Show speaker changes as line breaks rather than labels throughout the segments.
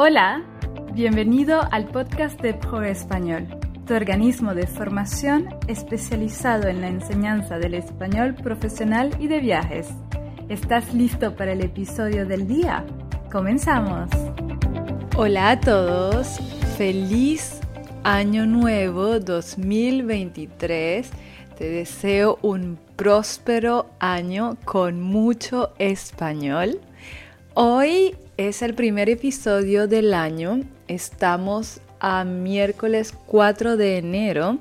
Hola, bienvenido al podcast de Pro Español, tu organismo de formación especializado en la enseñanza del español profesional y de viajes. ¿Estás listo para el episodio del día? Comenzamos. Hola a todos, feliz año nuevo 2023. Te deseo un próspero año con mucho español. Hoy es el primer episodio del año. Estamos a miércoles 4 de enero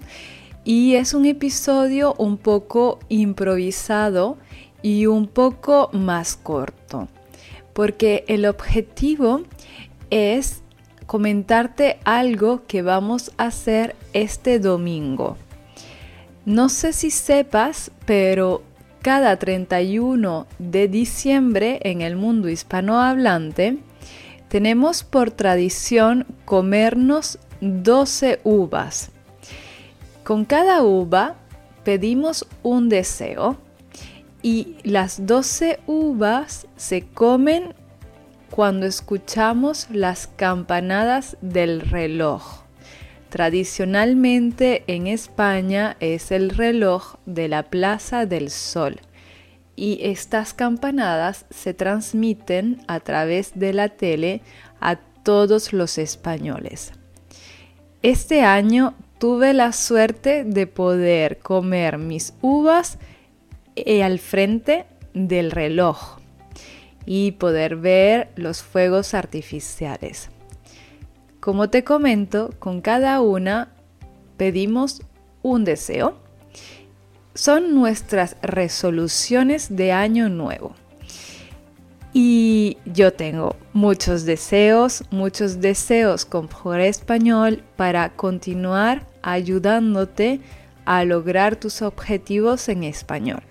y es un episodio un poco improvisado y un poco más corto porque el objetivo es comentarte algo que vamos a hacer este domingo. No sé si sepas, pero cada 31 de diciembre en el mundo hispanohablante tenemos por tradición comernos 12 uvas. Con cada uva pedimos un deseo y las 12 uvas se comen cuando escuchamos las campanadas del reloj. Tradicionalmente en España es el reloj de la Plaza del Sol y estas campanadas se transmiten a través de la tele a todos los españoles. Este año tuve la suerte de poder comer mis uvas eh, al frente del reloj y poder ver los fuegos artificiales. Como te comento, con cada una pedimos un deseo. Son nuestras resoluciones de año nuevo. Y yo tengo muchos deseos, muchos deseos con Por Español para continuar ayudándote a lograr tus objetivos en español.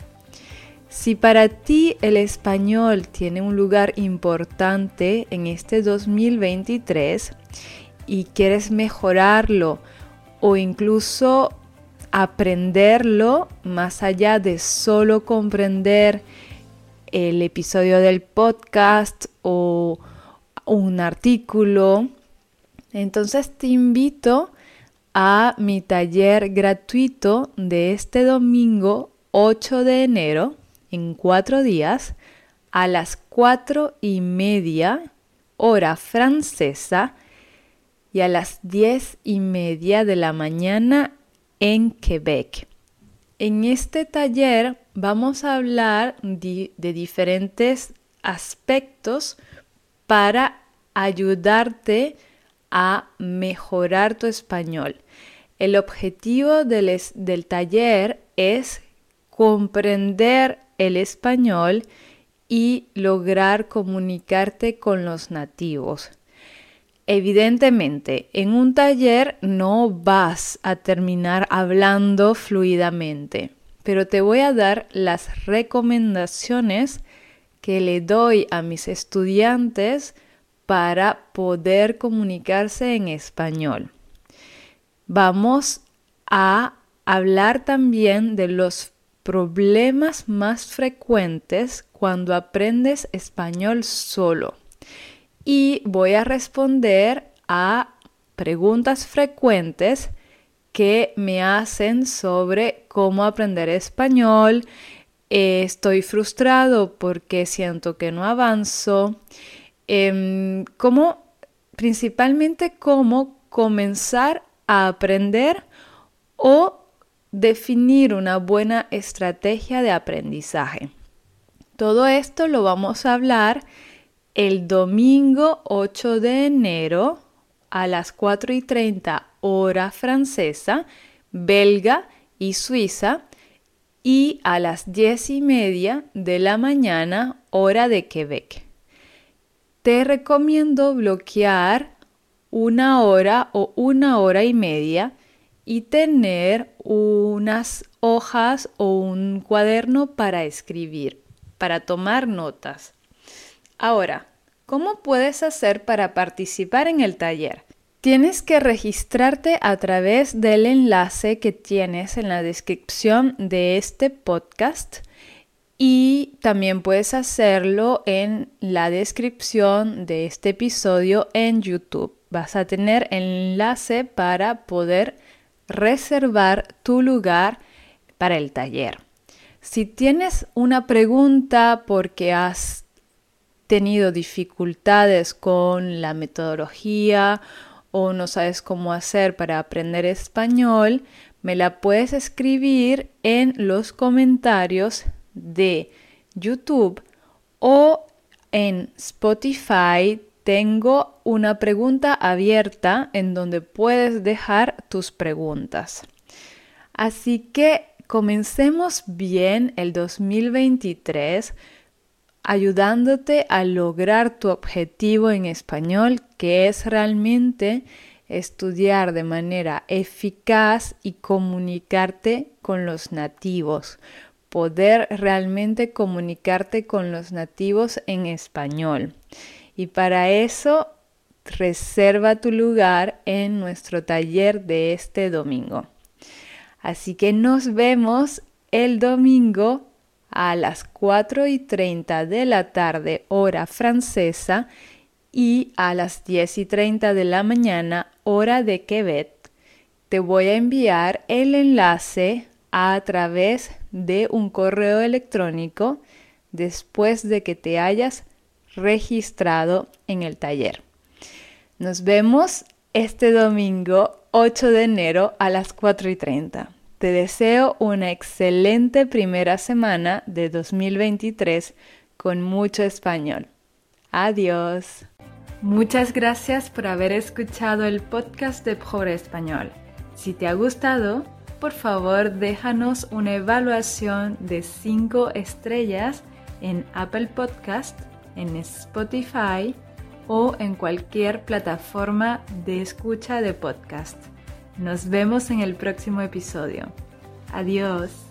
Si para ti el español tiene un lugar importante en este 2023 y quieres mejorarlo o incluso aprenderlo más allá de solo comprender el episodio del podcast o un artículo, entonces te invito a mi taller gratuito de este domingo 8 de enero, en cuatro días, a las cuatro y media hora francesa, y a las diez y media de la mañana en Quebec. En este taller vamos a hablar de, diferentes aspectos para ayudarte a mejorar tu español. El objetivo del, del, taller es comprender el español y lograr comunicarte con los nativos. Evidentemente, en un taller no vas a terminar hablando fluidamente, pero te voy a dar las recomendaciones que le doy a mis estudiantes para poder comunicarse en español. Vamos a hablar también de los problemas más frecuentes cuando aprendes español solo y voy a responder a preguntas frecuentes que me hacen sobre cómo aprender español. Estoy frustrado porque siento que no avanzo. Em, cómo, principalmente cómo comenzar a aprender o definir una buena estrategia de aprendizaje. Todo esto lo vamos a hablar el domingo 8 de enero a las 4 y 30 hora francesa, belga y suiza y a las 10 y media de la mañana hora de Quebec. Te recomiendo bloquear una hora o una hora y media y tener unas hojas o un cuaderno para escribir, para tomar notas. Ahora, ¿cómo puedes hacer para participar en el taller? Tienes que registrarte a través del enlace que tienes en la descripción de este podcast y también puedes hacerlo en la descripción de este episodio en YouTube. Vas a tener enlace para poder reservar tu lugar para el taller. Si tienes una pregunta porque has tenido dificultades con la metodología o no sabes cómo hacer para aprender español, me la puedes escribir en los comentarios de YouTube o en Spotify tengo una pregunta abierta en donde puedes dejar tus preguntas. Así que comencemos bien el 2023 ayudándote a lograr tu objetivo en español, que es realmente estudiar de manera eficaz y comunicarte con los nativos, poder realmente comunicarte con los nativos en español. Y para eso, reserva tu lugar en nuestro taller de este domingo. Así que nos vemos el domingo a las 4 y 30 de la tarde hora francesa y a las 10 y 30 de la mañana hora de Quebec. Te voy a enviar el enlace a través de un correo electrónico después de que te hayas registrado en el taller. Nos vemos este domingo 8 de enero a las 4 y 30. Te deseo una excelente primera semana de 2023 con mucho español. Adiós. Muchas gracias por haber escuchado el podcast de Pobre Español. Si te ha gustado, por favor déjanos una evaluación de 5 estrellas en Apple Podcast, en Spotify o en cualquier plataforma de escucha de podcast. Nos vemos en el próximo episodio. Adiós.